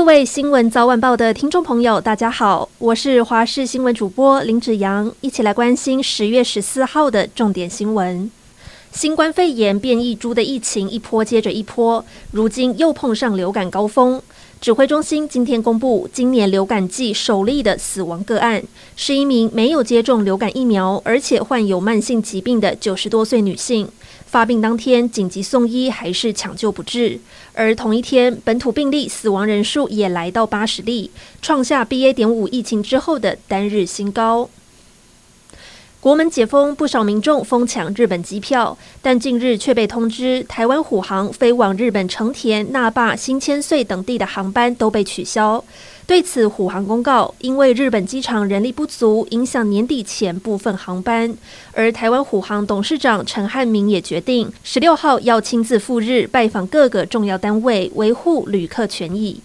各位新闻早晚报的听众朋友，大家好，我是华视新闻主播林子阳，一起来关心十月十四号的重点新闻。新冠肺炎变异株的疫情一波接着一波，如今又碰上流感高峰。指挥中心今天公布，今年流感季首例的死亡个案，是一名没有接种流感疫苗，而且患有慢性疾病的九十多岁女性。发病当天紧急送医，还是抢救不治。而同一天，本土病例死亡人数也来到八十例，创下 BA. 点五疫情之后的单日新高。国门解封，不少民众疯抢日本机票，但近日却被通知，台湾虎航飞往日本成田、那霸、新千岁等地的航班都被取消。对此，虎航公告，因为日本机场人力不足，影响年底前部分航班。而台湾虎航董事长陈汉明也决定，十六号要亲自赴日拜访各个重要单位，维护旅客权益。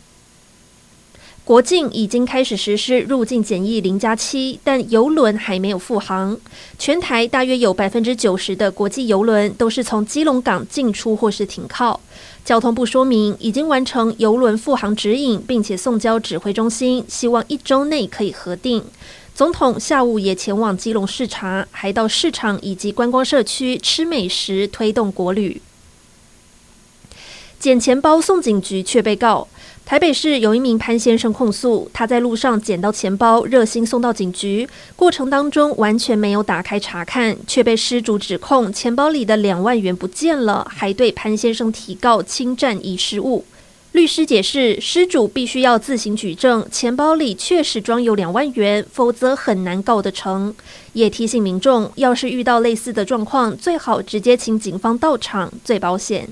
国境已经开始实施入境检疫零加七，但邮轮还没有复航。全台大约有百分之九十的国际邮轮都是从基隆港进出或是停靠。交通部说明，已经完成邮轮复航指引，并且送交指挥中心，希望一周内可以核定。总统下午也前往基隆视察，还到市场以及观光社区吃美食，推动国旅。捡钱包送警局却被告。台北市有一名潘先生控诉，他在路上捡到钱包，热心送到警局，过程当中完全没有打开查看，却被失主指控钱包里的两万元不见了，还对潘先生提告侵占遗失物。律师解释，失主必须要自行举证，钱包里确实装有两万元，否则很难告得成。也提醒民众，要是遇到类似的状况，最好直接请警方到场，最保险。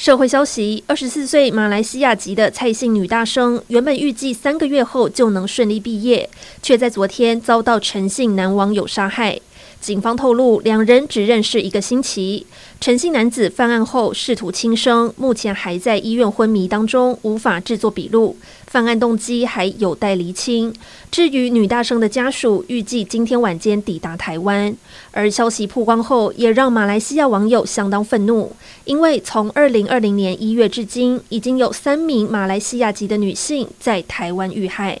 社会消息：二十四岁马来西亚籍的蔡姓女大生，原本预计三个月后就能顺利毕业，却在昨天遭到陈姓男网友杀害。警方透露，两人只认识一个星期。陈姓男子犯案后试图轻生，目前还在医院昏迷当中，无法制作笔录。犯案动机还有待厘清。至于女大生的家属，预计今天晚间抵达台湾。而消息曝光后，也让马来西亚网友相当愤怒，因为从二零二零年一月至今，已经有三名马来西亚籍的女性在台湾遇害。